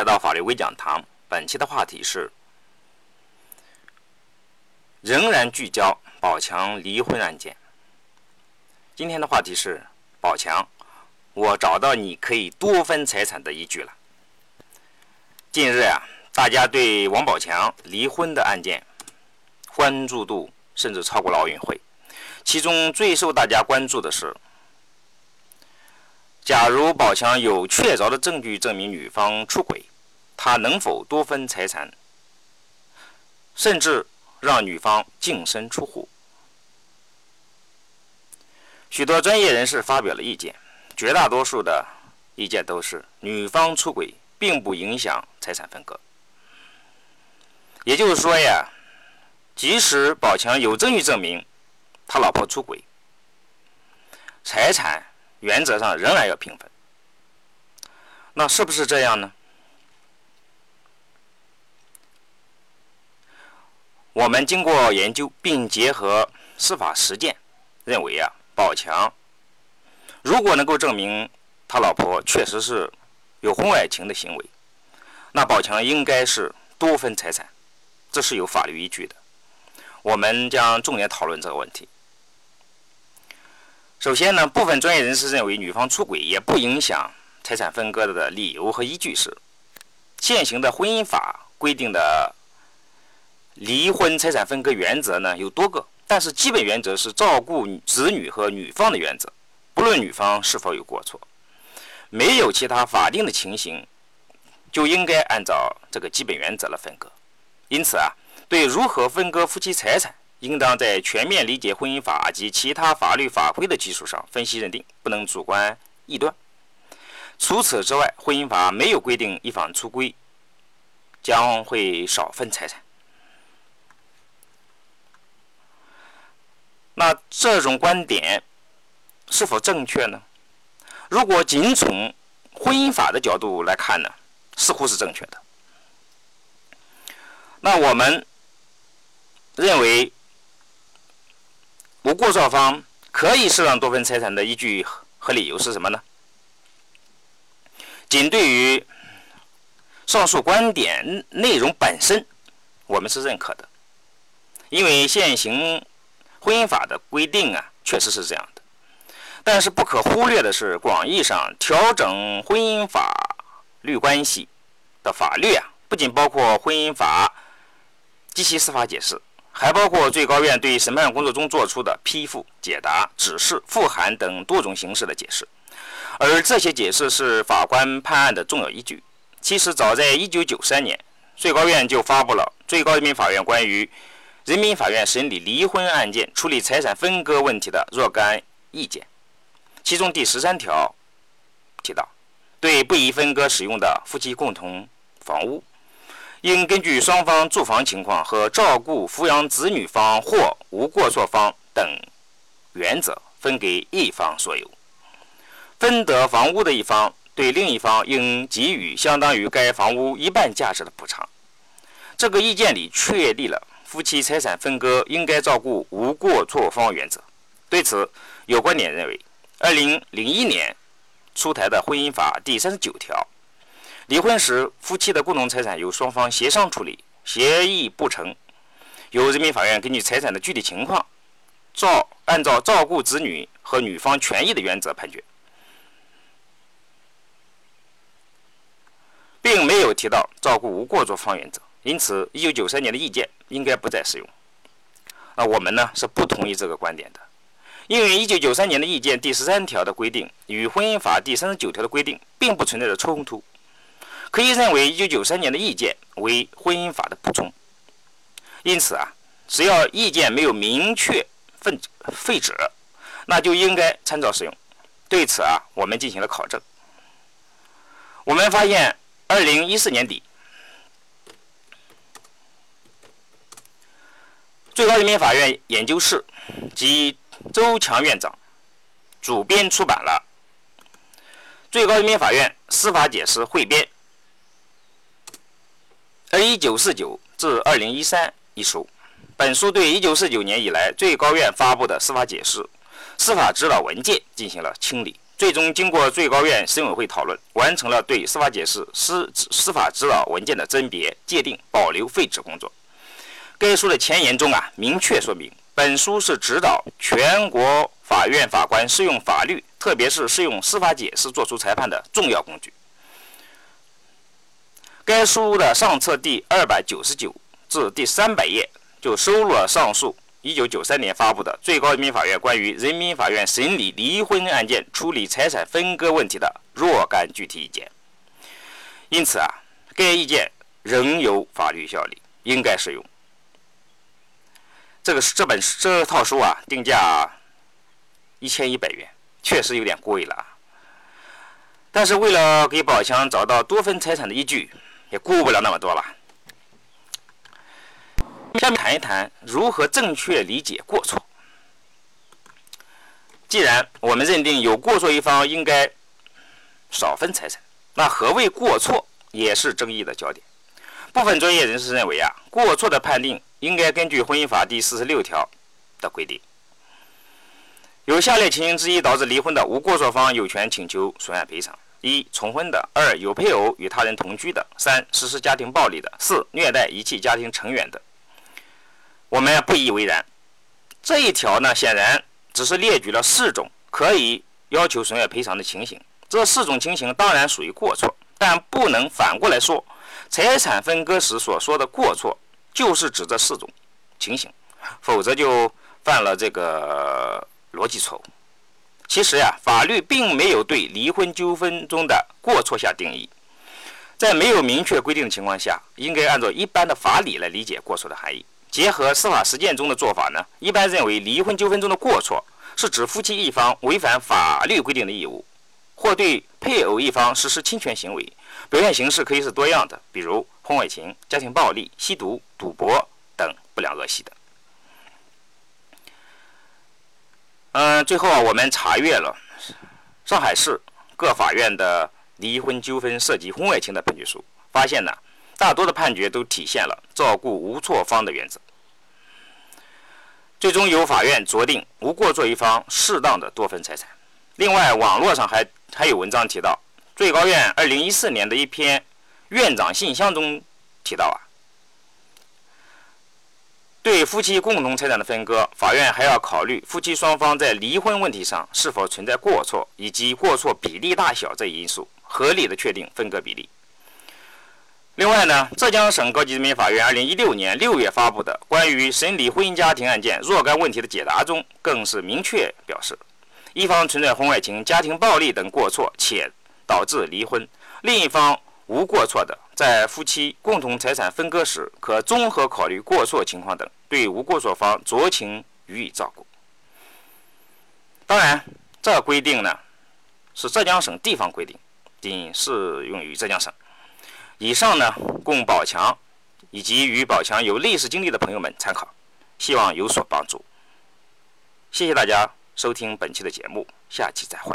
来到法律微讲堂，本期的话题是仍然聚焦宝强离婚案件。今天的话题是宝强，我找到你可以多分财产的依据了。近日呀，大家对王宝强离婚的案件关注度甚至超过了奥运会。其中最受大家关注的是。假如宝强有确凿的证据证明女方出轨，他能否多分财产，甚至让女方净身出户？许多专业人士发表了意见，绝大多数的意见都是女方出轨并不影响财产分割。也就是说呀，即使宝强有证据证明他老婆出轨，财产。原则上仍然要平分，那是不是这样呢？我们经过研究并结合司法实践，认为啊，宝强如果能够证明他老婆确实是有婚外情的行为，那宝强应该是多分财产，这是有法律依据的。我们将重点讨论这个问题。首先呢，部分专业人士认为女方出轨也不影响财产分割的理由和依据是，现行的婚姻法规定的离婚财产分割原则呢有多个，但是基本原则是照顾子女和女方的原则，不论女方是否有过错，没有其他法定的情形，就应该按照这个基本原则来分割。因此啊，对如何分割夫妻财产。应当在全面理解婚姻法及其他法律法规的基础上分析认定，不能主观臆断。除此之外，婚姻法没有规定一方出轨将会少分财产。那这种观点是否正确呢？如果仅从婚姻法的角度来看呢，似乎是正确的。那我们认为。无过错方可以适当多分财产的依据和理由是什么呢？仅对于上述观点内容本身，我们是认可的，因为现行婚姻法的规定啊，确实是这样的。但是不可忽略的是，广义上调整婚姻法律关系的法律啊，不仅包括婚姻法及其司法解释。还包括最高院对审判工作中作出的批复、解答、指示、复函等多种形式的解释，而这些解释是法官判案的重要依据。其实，早在1993年，最高院就发布了《最高人民法院关于人民法院审理离婚案件处理财产分割问题的若干意见》，其中第十三条提到，对不宜分割使用的夫妻共同房屋。应根据双方住房情况和照顾抚养子女方或无过错方等原则，分给一方所有。分得房屋的一方对另一方应给予相当于该房屋一半价值的补偿。这个意见里确立了夫妻财产分割应该照顾无过错方原则。对此，有观点认为，二零零一年出台的婚姻法第三十九条。离婚时，夫妻的共同财产由双方协商处理，协议不成，由人民法院根据财产的具体情况，照按照照顾子女和女方权益的原则判决，并没有提到照顾无过错方原则。因此，一九九三年的意见应该不再适用。那我们呢是不同意这个观点的，因为一九九三年的意见第十三条的规定与婚姻法第三十九条的规定并不存在着冲突。可以认为，一九九三年的意见为婚姻法的补充。因此啊，只要意见没有明确废废止，那就应该参照使用。对此啊，我们进行了考证。我们发现，二零一四年底，最高人民法院研究室及周强院长主编出版了《最高人民法院司法解释汇编》。而一九四九至二零一三一书，本书对一九四九年以来最高院发布的司法解释、司法指导文件进行了清理，最终经过最高院审委会讨论，完成了对司法解释司司法指导文件的甄别、界定、保留、废止工作。该书的前言中啊，明确说明，本书是指导全国法院法官适用法律，特别是适用司法解释作出裁判的重要工具。该书的上册第二百九十九至第三百页就收录了上述一九九三年发布的最高人民法院关于人民法院审理离婚案件处理财产分割问题的若干具体意见。因此啊，该意见仍有法律效力，应该适用。这个这本这套书啊，定价一千一百元，确实有点贵了。但是为了给宝强找到多分财产的依据。也顾不了那么多了。下面谈一谈如何正确理解过错。既然我们认定有过错一方应该少分财产，那何谓过错也是争议的焦点。部分专业人士认为啊，过错的判定应该根据婚姻法第四十六条的规定。有下列情形之一导致离婚的，无过错方有权请求损害赔偿。一、重婚的；二、有配偶与他人同居的；三、实施家庭暴力的；四、虐待遗弃家庭成员的。我们不以为然。这一条呢，显然只是列举了四种可以要求损害赔偿的情形。这四种情形当然属于过错，但不能反过来说，财产分割时所说的过错就是指这四种情形，否则就犯了这个逻辑错误。其实呀，法律并没有对离婚纠纷中的过错下定义，在没有明确规定的情况下，应该按照一般的法理来理解过错的含义。结合司法实践中的做法呢，一般认为离婚纠纷中的过错是指夫妻一方违反法律规定的义务，或对配偶一方实施侵权行为，表现形式可以是多样的，比如婚外情、家庭暴力、吸毒、赌博等不良恶习的。嗯，最后啊，我们查阅了上海市各法院的离婚纠纷涉及婚外情的判决书，发现呢，大多的判决都体现了照顾无错方的原则。最终由法院酌定无过错一方适当的多分财产。另外，网络上还还有文章提到，最高院二零一四年的一篇院长信箱中提到啊。对夫妻共同财产的分割，法院还要考虑夫妻双方在离婚问题上是否存在过错，以及过错比例大小这一因素，合理的确定分割比例。另外呢，浙江省高级人民法院二零一六年六月发布的关于审理婚姻家庭案件若干问题的解答中，更是明确表示，一方存在婚外情、家庭暴力等过错且导致离婚，另一方无过错的。在夫妻共同财产分割时，可综合考虑过错情况等，对无过错方酌情予以照顾。当然，这规定呢是浙江省地方规定，仅适用于浙江省。以上呢供宝强以及与宝强有类似经历的朋友们参考，希望有所帮助。谢谢大家收听本期的节目，下期再会。